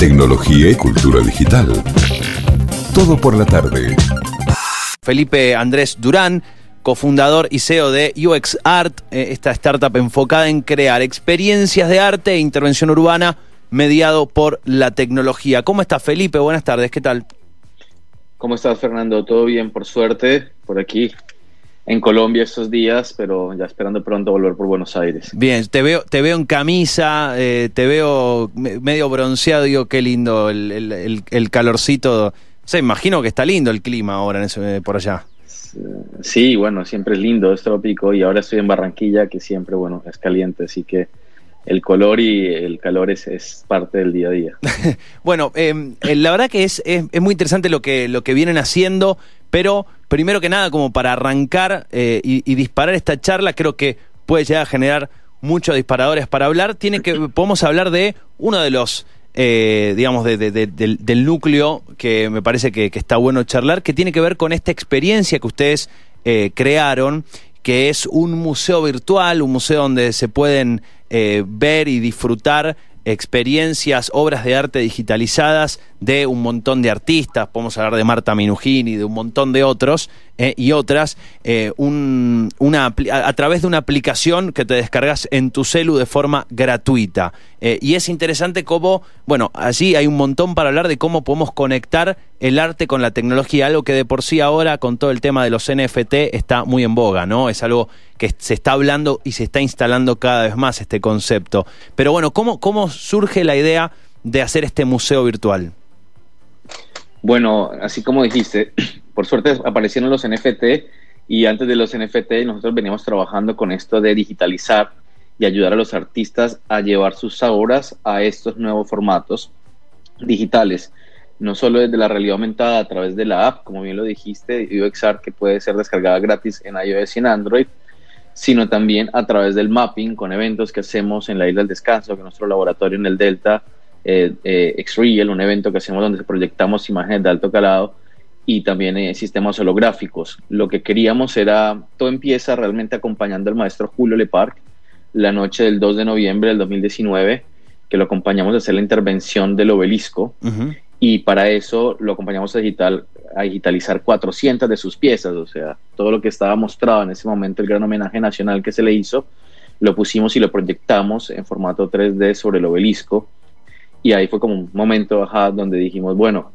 tecnología y cultura digital. Todo por la tarde. Felipe Andrés Durán, cofundador y CEO de UX Art, eh, esta startup enfocada en crear experiencias de arte e intervención urbana mediado por la tecnología. ¿Cómo está Felipe? Buenas tardes, ¿qué tal? ¿Cómo estás Fernando? ¿Todo bien por suerte? Por aquí en Colombia estos días, pero ya esperando pronto volver por Buenos Aires. Bien, te veo, te veo en camisa, eh, te veo medio bronceado, digo, qué lindo el, calorcito. O imagino que está lindo el clima ahora en por allá. Sí, bueno, siempre es lindo, es trópico y ahora estoy en Barranquilla, que siempre, bueno, es caliente, así que el color y el calor es, parte del día a día. bueno, em, eh, la verdad que es, es, muy interesante lo que, lo que vienen haciendo, pero primero que nada, como para arrancar eh, y, disparar esta charla, creo que puede llegar a generar muchos disparadores para hablar. Tiene que, podemos hablar de uno de los, eh, digamos, del, núcleo que me parece que, está bueno charlar, que tiene que ver con esta experiencia que ustedes crearon, que es un museo virtual, un museo donde se pueden eh, ver y disfrutar experiencias, obras de arte digitalizadas de un montón de artistas, podemos hablar de Marta Minujín y de un montón de otros eh, y otras, eh, una, a, través de una aplicación que te descargas en tu celu de forma gratuita. Eh, y es interesante cómo, bueno, allí hay un montón para hablar de cómo podemos conectar el arte con la tecnología, algo que de por sí ahora con todo el tema de los NFT está muy en boga, ¿no? Es algo que se está hablando y se está instalando cada vez más este concepto. Pero bueno, ¿cómo, cómo surge la idea de hacer este museo virtual? Bueno, así como dijiste, por suerte aparecieron los NFT y antes de los NFT nosotros veníamos trabajando con esto de digitalizar y ayudar a los artistas a llevar sus obras a estos nuevos formatos digitales, no solo desde la realidad aumentada a través de la app, como bien lo dijiste, UXArt, que puede ser descargada gratis en iOS y en Android, sino también a través del mapping con eventos que hacemos en la Isla del Descanso, que es nuestro laboratorio en el Delta, eh, eh, Xreal, un evento que hacemos donde proyectamos imágenes de alto calado y también eh, sistemas holográficos. Lo que queríamos era, todo empieza realmente acompañando al maestro Julio Leparc la noche del 2 de noviembre del 2019, que lo acompañamos a hacer la intervención del obelisco. Y para eso lo acompañamos a, digital, a digitalizar 400 de sus piezas, o sea, todo lo que estaba mostrado en ese momento, el gran homenaje nacional que se le hizo, lo pusimos y lo proyectamos en formato 3D sobre el obelisco y ahí fue como un momento ajá, donde dijimos, bueno,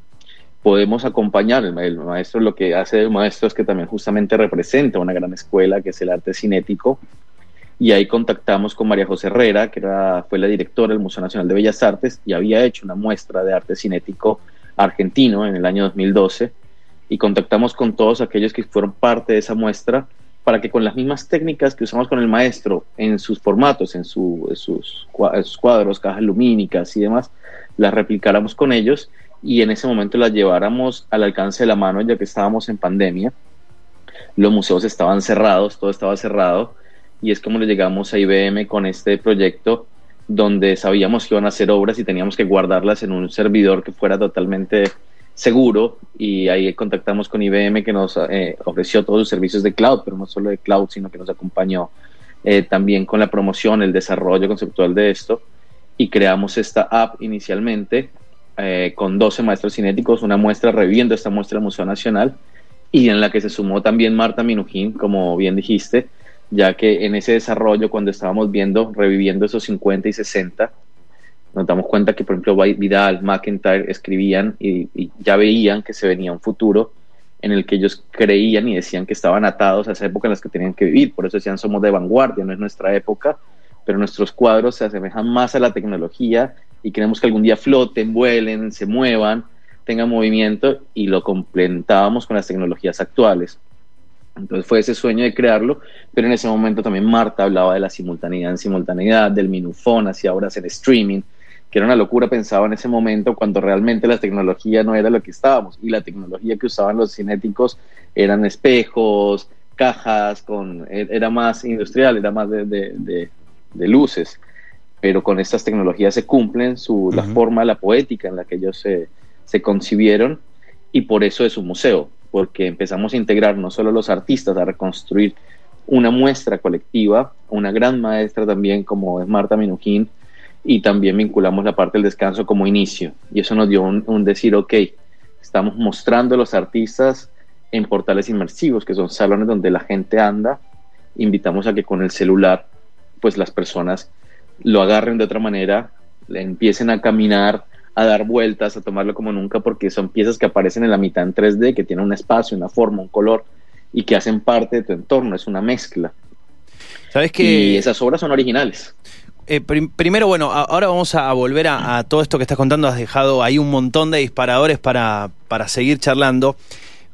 podemos acompañar, el, maestro lo que hace el maestro es que también justamente representa una gran escuela que es el arte cinético, y ahí contactamos con María José Herrera, que era, fue la directora del Museo Nacional de Bellas Artes y había hecho una muestra de arte cinético argentino en el año 2012, y contactamos con todos aquellos que fueron parte de esa muestra para que con las mismas técnicas que usamos con el maestro en sus formatos, en, sus, sus, cuadros, cajas lumínicas y demás, las replicáramos con ellos y en ese momento las lleváramos al alcance de la mano, ya que estábamos en pandemia. Los museos estaban cerrados, todo estaba cerrado, y es como le llegamos a IBM con este proyecto donde sabíamos que iban a hacer obras y teníamos que guardarlas en un servidor que fuera totalmente seguro y ahí contactamos con IBM que nos eh, ofreció todos los servicios de cloud, pero no solo de cloud, sino que nos acompañó eh, también con la promoción, el desarrollo conceptual de esto y creamos esta app inicialmente eh, con 12 maestros cinéticos, una muestra reviviendo esta muestra del Museo Nacional y en la que se sumó también Marta Minujín, como bien dijiste, ya que en ese desarrollo, cuando estábamos viendo, reviviendo esos 50 y 60, nos damos cuenta que, por ejemplo, Vidal, McIntyre escribían y, y, ya veían que se venía un futuro en el que ellos creían y decían que estaban atados a esa época en la que tenían que vivir. Por eso decían, somos de vanguardia, no es nuestra época, pero nuestros cuadros se asemejan más a la tecnología y queremos que algún día floten, vuelen, se muevan, tengan movimiento y lo complementábamos con las tecnologías actuales. Entonces fue ese sueño de crearlo, pero en ese momento también Marta hablaba de la simultaneidad en simultaneidad, del minufón, hacía obras en streaming, que era una locura, pensaba en ese momento cuando realmente la tecnología no era lo que estábamos. Y la tecnología que usaban los cinéticos eran espejos, cajas, con, e, era más industrial, era más de, de, de luces. Pero con estas tecnologías se cumplen su, la forma, la poética en la que ellos se, se concibieron y por eso es un museo, porque empezamos a integrar no solo los artistas, a reconstruir una muestra colectiva, una gran maestra también como es Marta Minujín, y también vinculamos la parte del descanso como inicio. Y eso nos dio un, decir, ok, estamos mostrando a los artistas en portales inmersivos, que son salones donde la gente anda. Invitamos a que con el celular, pues las personas lo agarren de otra manera, le empiecen a caminar, a dar vueltas, a tomarlo como nunca, porque son piezas que aparecen en la mitad en 3D, que tienen un espacio, una forma, un color, y que hacen parte de tu entorno, es una mezcla. ¿Sabes que... Y esas obras son originales. Eh, primero, bueno, ahora vamos a volver a, todo esto que estás contando. Has dejado ahí un montón de disparadores para, para seguir charlando.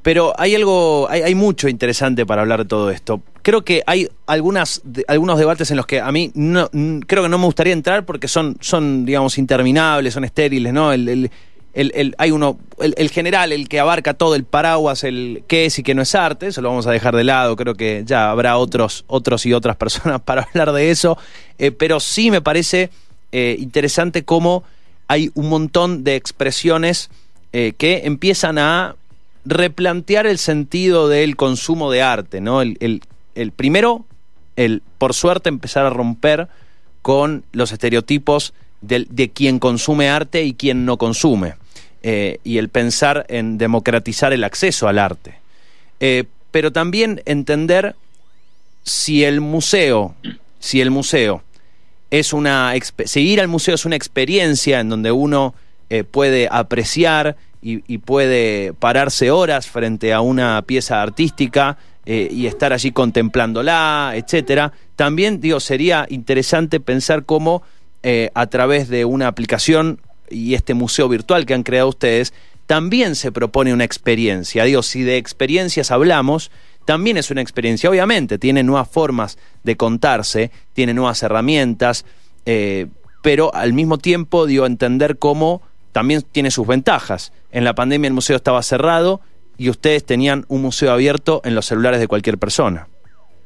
Pero hay algo, hay, mucho interesante para hablar de todo esto. Creo que hay algunas, algunos debates en los que a mí no, creo que no me gustaría entrar porque son, son digamos, interminables, son estériles, ¿no? el, hay uno, el, general, el que abarca todo el paraguas, el qué es y qué no es arte, eso lo vamos a dejar de lado, creo que ya habrá otros, otros y otras personas para hablar de eso, eh, pero sí me parece eh, interesante cómo hay un montón de expresiones eh, que empiezan a replantear el sentido del consumo de arte, ¿no? El, el primero, el por suerte empezar a romper con los estereotipos de, de quien consume arte y quien no consume. Eh, y el pensar en democratizar el acceso al arte. Eh, pero también entender si el museo, si el museo es una seguir al museo es una experiencia en donde uno eh, puede apreciar y, puede pararse horas frente a una pieza artística y estar allí contemplándola, etcétera. También digo sería interesante pensar cómo a través de una aplicación y este museo virtual que han creado ustedes, también se propone una experiencia. Digo, si de experiencias hablamos, también es una experiencia. Obviamente, tiene nuevas formas de contarse, tiene nuevas herramientas, eh, pero al mismo tiempo, digo, entender cómo también tiene sus ventajas. En la pandemia el museo estaba cerrado y ustedes tenían un museo abierto en los celulares de cualquier persona.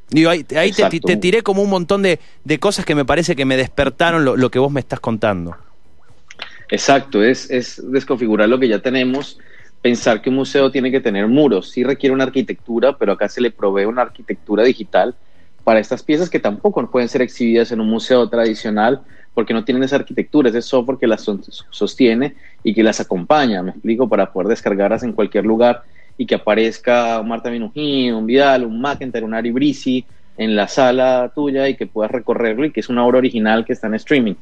Digo, ahí, te, tiré como un montón de, cosas que me parece que me despertaron lo que vos me estás contando. Exacto, es, es desconfigurar lo que ya tenemos, pensar que un museo tiene que tener muros, sí requiere una arquitectura, pero acá se le provee una arquitectura digital para estas piezas que tampoco pueden ser exhibidas en un museo tradicional porque no tienen esa arquitectura, ese software que las sostiene y que las acompaña, me explico, para poder descargarlas en cualquier lugar y que aparezca un Marta Minujín, un Vidal, un McIntyre, un Ari Brisi en la sala tuya y que puedas recorrerlo y que es una obra original que está en streaming.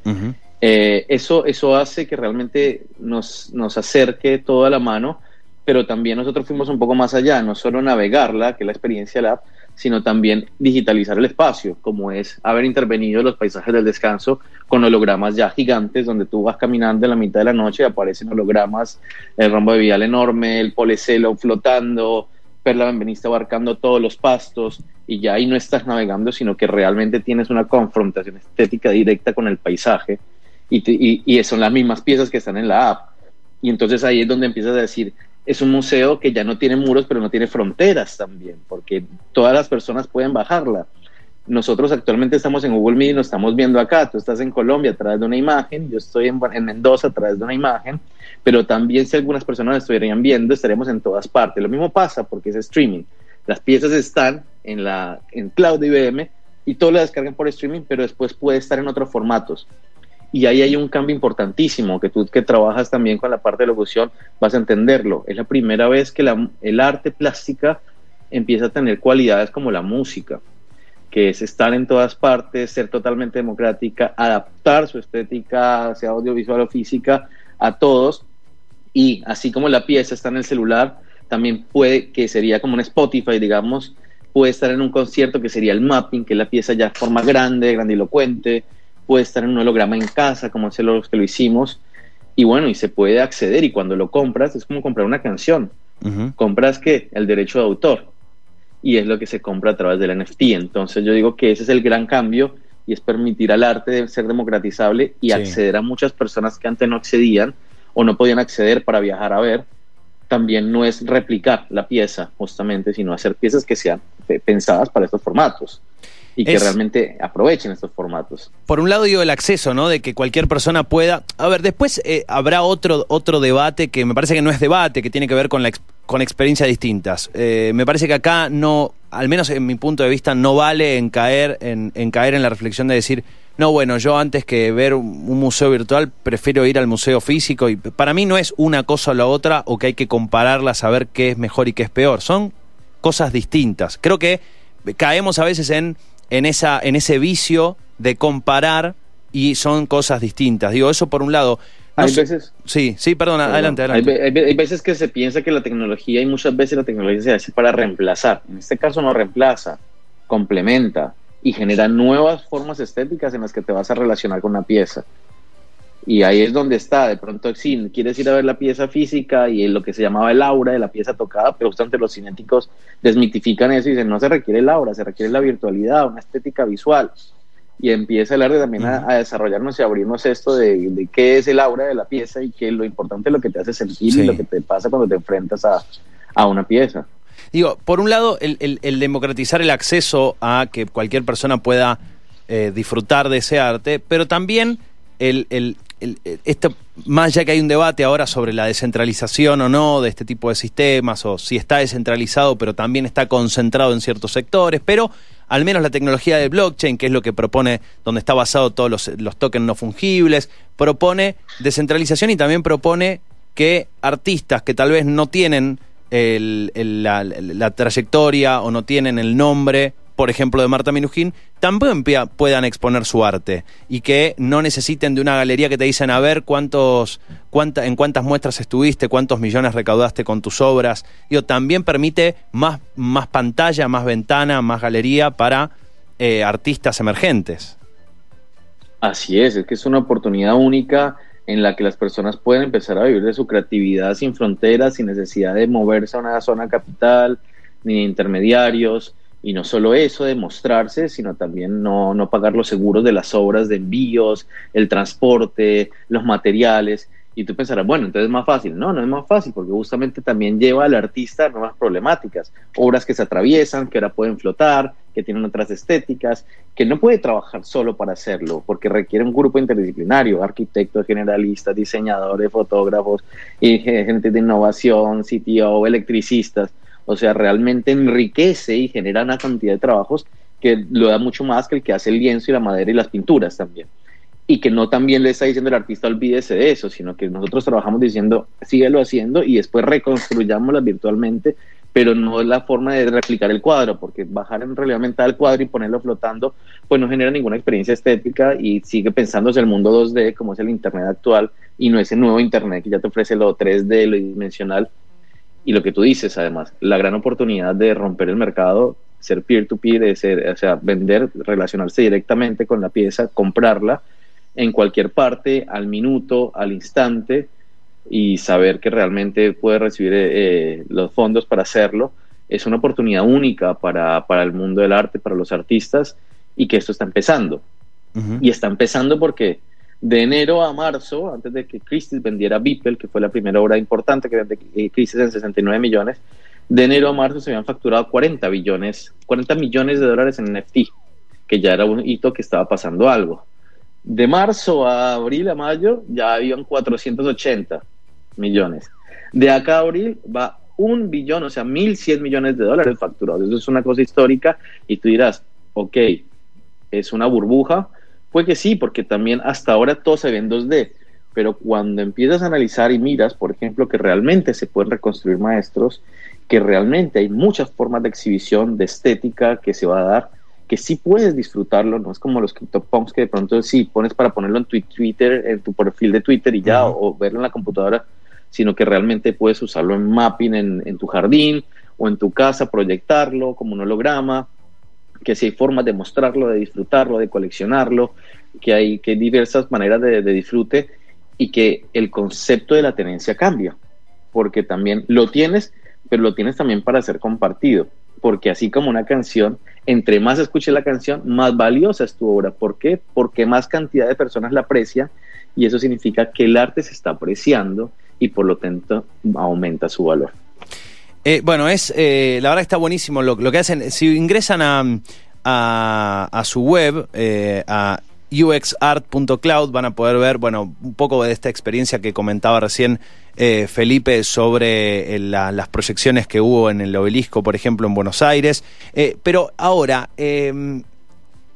Eh, eso, eso hace que realmente nos, nos acerque todo a la mano, pero también nosotros fuimos un poco más allá, no solo navegarla, que es la experiencia de la app, sino también digitalizar el espacio, como es haber intervenido los paisajes del descanso con hologramas ya gigantes, donde tú vas caminando en la mitad de la noche y aparecen hologramas, el rombo de vial enorme, el polecelo flotando, Perla Benveniste abarcando todos los pastos, y ya ahí no estás navegando, sino que realmente tienes una confrontación estética directa con el paisaje y, son las mismas piezas que están en la app. Y entonces ahí es donde empiezas a decir, es un museo que ya no tiene muros, pero no tiene fronteras también, porque todas las personas pueden bajarla. Nosotros actualmente estamos en Google Meet y nos estamos viendo acá. Tú estás en Colombia a través de una imagen, yo estoy en, en Mendoza a través de una imagen, pero también si algunas personas estuvieran viendo, estaremos en todas partes. Lo mismo pasa porque es streaming. Las piezas están en, la, en cloud IBM y todo lo descargan por streaming, pero después puede estar en otros formatos. Y ahí hay un cambio importantísimo, que tú que trabajas también con la parte de locución vas a entenderlo. Es la primera vez que el arte plástica empieza a tener cualidades como la música, que es estar en todas partes, ser totalmente democrática, adaptar su estética, sea audiovisual o física, a todos. Y así como la pieza está en el celular, también puede, que sería como un Spotify, digamos, puede estar en un concierto que sería el mapping, que la pieza ya forma grande, grandilocuente, puede estar en un holograma en casa, como es los que lo hicimos, y bueno, y se puede acceder, y cuando lo compras es como comprar una canción. Compras que el derecho de autor, y es lo que se compra a través del NFT. Entonces yo digo que ese es el gran cambio, y es permitir al arte de ser democratizable y acceder a muchas personas que antes no accedían o no podían acceder para viajar a ver. También no es replicar la pieza, justamente, sino hacer piezas que sean pensadas para estos formatos y que realmente aprovechen estos formatos. Por un lado digo el acceso, ¿no? De que cualquier persona pueda... A ver, después eh, habrá otro, otro debate que me parece que no es debate, que tiene que ver con, la, con experiencias distintas. Eh, me parece que acá no, al menos en mi punto de vista, no vale en caer en, en caer en la reflexión de decir, no, bueno, yo antes que ver un museo virtual prefiero ir al museo físico y para mí no es una cosa o la otra o que hay que compararla, saber qué es mejor y qué es peor, son cosas distintas. Creo que caemos a veces en, en, esa, en ese vicio de comparar y son cosas distintas. Digo, eso por un lado... hay veces... Sí, sí, perdona, adelante, adelante. Hay, veces que se piensa que la tecnología y muchas veces la tecnología se hace para reemplazar. En este caso no reemplaza, complementa y genera nuevas formas estéticas en las que te vas a relacionar con una pieza. Y ahí es donde está, de pronto, sí, quieres ir a ver la pieza física y lo que se llamaba el aura de la pieza tocada, pero justamente los cinéticos desmitifican eso y dicen, no se requiere el aura, se requiere la virtualidad, una estética visual. Y empieza el arte también a, desarrollarnos y abrirnos esto de, qué es el aura de la pieza y qué lo importante es lo que te hace sentir y lo que te pasa cuando te enfrentas a, una pieza. Digo, por un lado, el, democratizar el acceso a que cualquier persona pueda eh, disfrutar de ese arte, pero también el, esto, más ya que hay un debate ahora sobre la descentralización o no de este tipo de sistemas, o si está descentralizado, pero también está concentrado en ciertos sectores, pero al menos la tecnología de blockchain, que es lo que propone, donde está basado todos los, los tokens no fungibles, propone descentralización y también propone que artistas que tal vez no tienen la, trayectoria o no tienen el nombre por ejemplo, de Marta Minujín, también puedan exponer su arte y que no necesiten de una galería que te dicen a ver cuántos, cuánta, en cuántas muestras estuviste, cuántos millones recaudaste con tus obras. Digo, también permite más, más pantalla, más ventana, más galería para eh, artistas emergentes. Así es, es que es una oportunidad única en la que las personas pueden empezar a vivir de su creatividad sin fronteras, sin necesidad de moverse a una zona capital, ni de intermediarios y no solo eso de mostrarse, sino también no, no pagar los seguros de las obras de envíos, el transporte, los materiales. Y tú pensarás, bueno, entonces es más fácil. No, no es más fácil, porque justamente también lleva al artista a nuevas problemáticas. Obras que se atraviesan, que ahora pueden flotar, que tienen otras estéticas, que no puede trabajar solo para hacerlo, porque requiere un grupo interdisciplinario, arquitectos, generalistas, diseñadores, fotógrafos, y gente de innovación, CTO, electricistas o sea, realmente enriquece y genera una cantidad de trabajos que lo da mucho más que el que hace el lienzo y la madera y las pinturas también. Y que no también le está diciendo el artista olvídese de eso, sino que nosotros trabajamos diciendo síguelo haciendo y después reconstruyámosla virtualmente, pero no es la forma de replicar el cuadro, porque bajar en realidad aumentar el cuadro y ponerlo flotando, pues no genera ninguna experiencia estética y sigue pensándose el mundo 2D como es el Internet actual y no ese nuevo Internet que ya te ofrece lo 3D, lo dimensional, y lo que tú dices, además, la gran oportunidad de romper el mercado, ser peer-to-peer, ser, o sea, vender, relacionarse directamente con la pieza, comprarla en cualquier parte, al minuto, al instante, y saber que realmente puede recibir eh, los fondos para hacerlo, es una oportunidad única para, para, el mundo del arte, para los artistas, y que esto está empezando. Y está empezando porque de enero a marzo, antes de que Christie's vendiera Beeple, que fue la primera obra importante que vendió eh, Christie's en 69 millones, de enero a marzo se habían facturado 40 billones, 40 millones de dólares en NFT, que ya era un hito que estaba pasando algo. De marzo a abril a mayo ya habían 480 millones. De acá a abril va un billón, o sea, 1.100 millones de dólares facturados. Eso es una cosa histórica y tú dirás, ok, es una burbuja, Puede que sí, porque también hasta ahora todo se ve en 2D, pero cuando empiezas a analizar y miras, por ejemplo, que realmente se pueden reconstruir maestros, que realmente hay muchas formas de exhibición, de estética que se va a dar, que sí puedes disfrutarlo, no es como los CryptoPunks que de pronto sí pones para ponerlo en tu Twitter, en tu perfil de Twitter y ya, o verlo en la computadora, sino que realmente puedes usarlo en mapping en, en tu jardín o en tu casa, proyectarlo como un holograma, que si hay formas de mostrarlo, de disfrutarlo, de coleccionarlo, que hay, que diversas maneras de, disfrute y que el concepto de la tenencia cambia, porque también lo tienes, pero lo tienes también para ser compartido, porque así como una canción, entre más escuches la canción, más valiosa es tu obra. ¿Por qué? Porque más cantidad de personas la aprecian y eso significa que el arte se está apreciando y por lo tanto aumenta su valor. Eh, bueno, es eh, la verdad está buenísimo lo, que hacen. Si ingresan a, a, su web, eh, a uxart.cloud, van a poder ver, bueno, un poco de esta experiencia que comentaba recién Felipe sobre las proyecciones que hubo en el obelisco, por ejemplo, en Buenos Aires. pero ahora,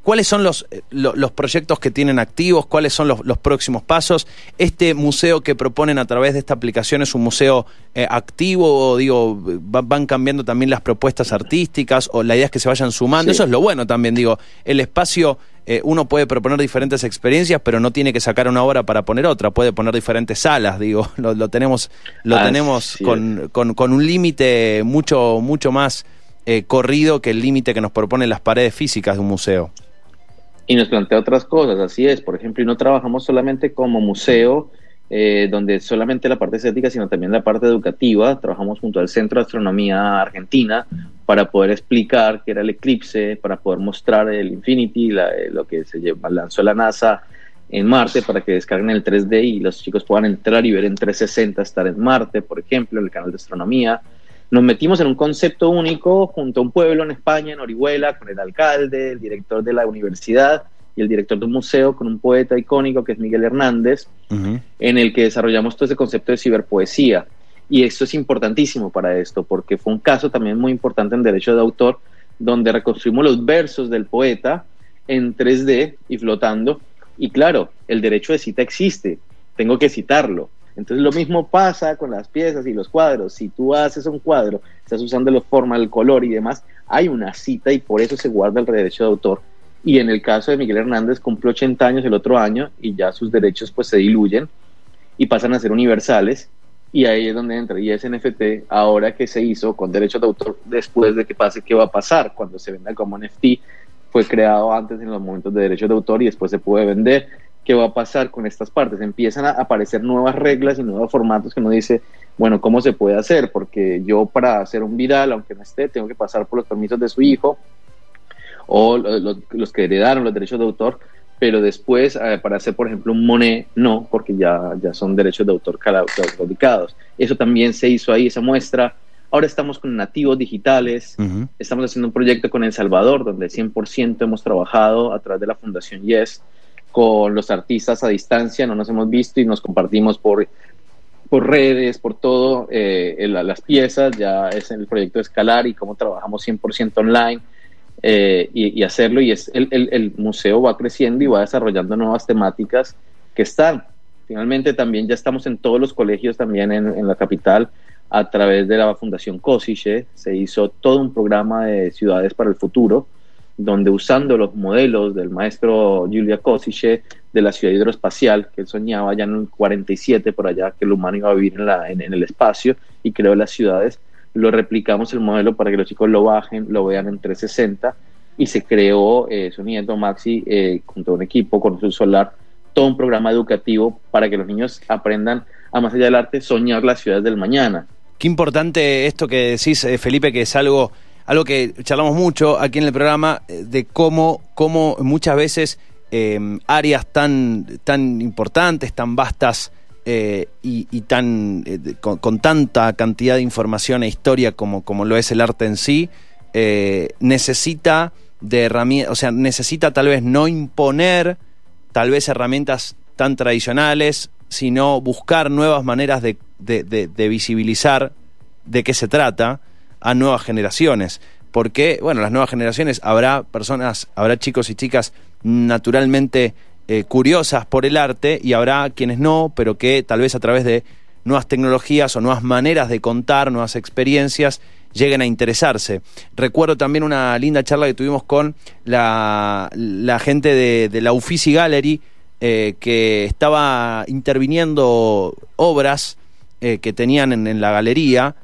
¿cuáles son los, eh, los proyectos que tienen activos? ¿Cuáles son los, próximos pasos? ¿Este museo que proponen a través de esta aplicación es un museo eh, activo? O, digo, van cambiando también las propuestas artísticas o la idea es que se vayan sumando. Eso es lo bueno también, digo, el espacio eh, uno puede proponer diferentes experiencias, pero no tiene que sacar una obra para poner otra, puede poner diferentes salas, digo, lo, tenemos, lo tenemos con, con, un límite mucho, mucho más eh, corrido que el límite que nos proponen las paredes físicas de un museo. Y nos plantea otras cosas, así es, por ejemplo, y no trabajamos solamente como museo, eh, donde solamente la parte estética, sino también la parte educativa. Trabajamos junto al Centro de Astronomía Argentina para poder explicar qué era el eclipse, para poder mostrar el Infinity, eh, lo que se lanzó la NASA en Marte para que descarguen el 3D y los chicos puedan entrar y ver en 360 estar en Marte, por ejemplo, en el canal de astronomía. Nos metimos en un concepto único junto a un pueblo en España, en Orihuela, con el alcalde, el director de la universidad, y el director de un museo con un poeta icónico que es Miguel Hernández, en el que desarrollamos todo ese concepto de ciberpoesía. Y esto es importantísimo para esto, porque fue un caso también muy importante en derecho de autor, donde reconstruimos los versos del poeta en 3D y flotando. Y claro, el derecho de cita existe, tengo que citarlo. Entonces lo mismo pasa con las piezas y los cuadros. Si tú haces un cuadro, estás usando la forma, el color y demás, hay una cita y por eso se guarda el derecho de autor. Y en el caso de Miguel Hernández cumplió 80 años el otro año y ya sus derechos pues se diluyen y pasan a ser universales. Y ahí es donde entra y es NFT ahora que se hizo con derechos de autor después de que pase qué va a pasar cuando se venda como NFT fue creado antes en los momentos de derechos de autor y después se puede vender qué va a pasar con estas partes empiezan a aparecer nuevas reglas y nuevos formatos que uno dice bueno cómo se puede hacer porque yo para hacer un viral aunque no esté tengo que pasar por los permisos de su hijo o los, que heredaron los derechos de autor, pero después eh, para hacer, por ejemplo, un Monet, no, porque ya, ya son derechos de autor claudicados. Eso también se hizo ahí, esa muestra. Ahora estamos con nativos digitales, estamos haciendo un proyecto con El Salvador, donde 100% hemos trabajado a través de la Fundación Yes con los artistas a distancia, no nos hemos visto y nos compartimos por, por redes, por todo, eh, las piezas, ya es el proyecto escalar y cómo trabajamos 100% online eh, y, hacerlo. Y es el, el, museo va creciendo y va desarrollando nuevas temáticas que están. Finalmente también ya estamos en todos los colegios también en, en la capital a través de la Fundación COSICHE. Se hizo todo un programa de ciudades para el futuro donde usando los modelos del maestro Julia Kosice de la ciudad hidroespacial, que él soñaba ya en el 47 por allá, que el humano iba a vivir en, el espacio y creó las ciudades, lo replicamos el modelo para que los chicos lo bajen, lo vean en 360 y se creó eh, Sonido Maxi eh, junto a un equipo con su solar todo un programa educativo para que los niños aprendan a más allá del arte soñar las ciudades del mañana. Qué importante esto que decís, eh, Felipe, que es algo, algo que charlamos mucho aquí en el programa, eh, de cómo, cómo muchas veces áreas tan, tan importantes, tan vastas, eh, y, tan eh, con, tanta cantidad de información e historia como, como lo es el arte en sí, necesita de herramientas, o sea, necesita tal vez no imponer tal vez herramientas tan tradicionales, sino buscar nuevas maneras de, de visibilizar de qué se trata a nuevas generaciones. Porque, bueno, las nuevas generaciones habrá personas, habrá chicos y chicas naturalmente eh, curiosas por el arte y habrá quienes no, pero que tal vez a través de nuevas tecnologías o nuevas maneras de contar, nuevas experiencias, lleguen a interesarse. Recuerdo también una linda charla que tuvimos con la, gente de, la Uffizi Gallery, eh, que estaba interviniendo obras eh, que tenían en, en la galería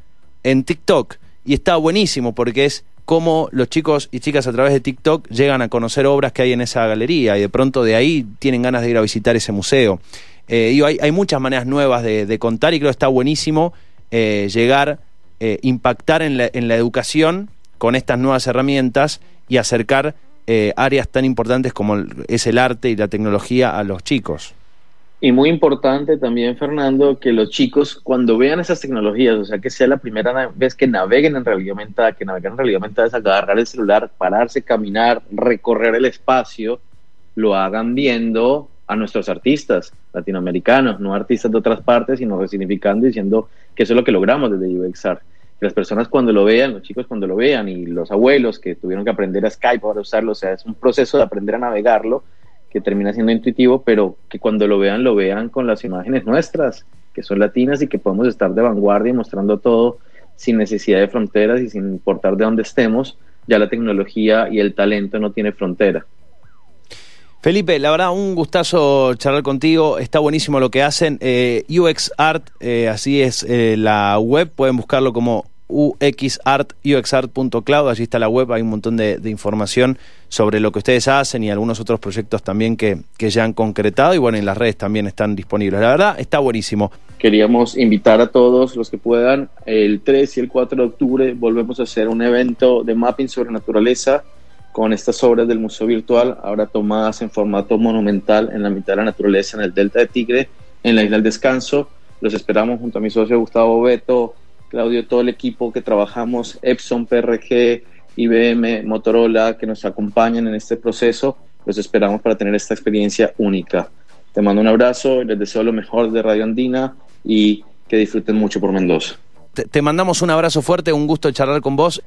en TikTok. Y está buenísimo porque es cómo los chicos y chicas a través de TikTok llegan a conocer obras que hay en esa galería y de pronto de ahí tienen ganas de ir a visitar ese museo. Eh, hay, muchas maneras nuevas de, contar y creo que está buenísimo eh, llegar, eh, impactar en la, en la, educación con estas nuevas herramientas y acercar áreas tan importantes como es el arte y la tecnología a los chicos. Y muy importante también, Fernando, que los chicos cuando vean esas tecnologías, o sea, que sea la primera vez que naveguen en realidad aumentada, que naveguen en realidad aumentada es agarrar el celular, pararse, caminar, recorrer el espacio, lo hagan viendo a nuestros artistas latinoamericanos, no artistas de otras partes, sino resignificando y diciendo que eso es lo que logramos desde UXAR. las personas cuando lo vean, los chicos cuando lo vean y los abuelos que tuvieron que aprender a Skype para usarlo, o sea, es un proceso de aprender a navegarlo que termina siendo intuitivo, pero que cuando lo vean, lo vean con las imágenes nuestras, que son latinas y que podemos estar de vanguardia mostrando todo sin necesidad de fronteras y sin importar de dónde estemos, ya la tecnología y el talento no tiene frontera. Felipe, la verdad, un gustazo charlar contigo. Está buenísimo lo que hacen. Eh, UX Art, eh, así es eh, la web. Pueden buscarlo como uxart, uxart.cloud. Allí está la web. Hay un montón de, información sobre lo que ustedes hacen y algunos otros proyectos también que, que ya han concretado. Y bueno, en las redes también están disponibles. La verdad, está buenísimo. Queríamos invitar a todos los que puedan. El 3 y el 4 de octubre volvemos a hacer un evento de mapping sobre naturaleza con estas obras del Museo Virtual, ahora tomadas en formato monumental en la mitad de la naturaleza, en el Delta de Tigre, en la Isla del Descanso. Los esperamos junto a mi socio Gustavo Beto, Claudio, todo el equipo que trabajamos, Epson, PRG, IBM, Motorola, que nos acompañan en este proceso. Los esperamos para tener esta experiencia única. Te mando un abrazo y les deseo lo mejor de Radio Andina y que disfruten mucho por Mendoza. te mandamos un abrazo fuerte, un gusto charlar con vos.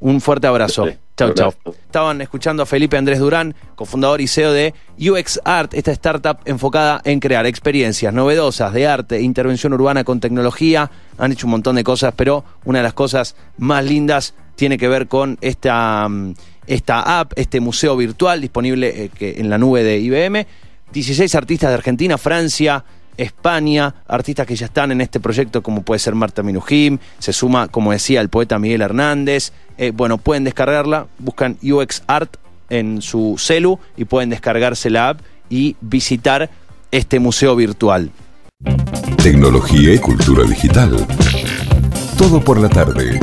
Un fuerte abrazo. Chao, chao. Estaban escuchando a Felipe Andrés Durán, cofundador y CEO de UX Art, esta startup enfocada en crear experiencias novedosas de arte e intervención urbana con tecnología. Han hecho un montón de cosas, pero una de las cosas más lindas tiene que ver con esta, mm, esta app, este museo virtual disponible eh, en la nube de IBM. 16 artistas de Argentina, Francia, España, artistas que ya están en este proyecto como puede ser Marta Minujim, se suma, como decía, el poeta Miguel Hernández. Eh, bueno, pueden descargarla, buscan UX Art en su celu y pueden descargarse la app y visitar este museo virtual. Tecnología y cultura digital. Todo por la tarde.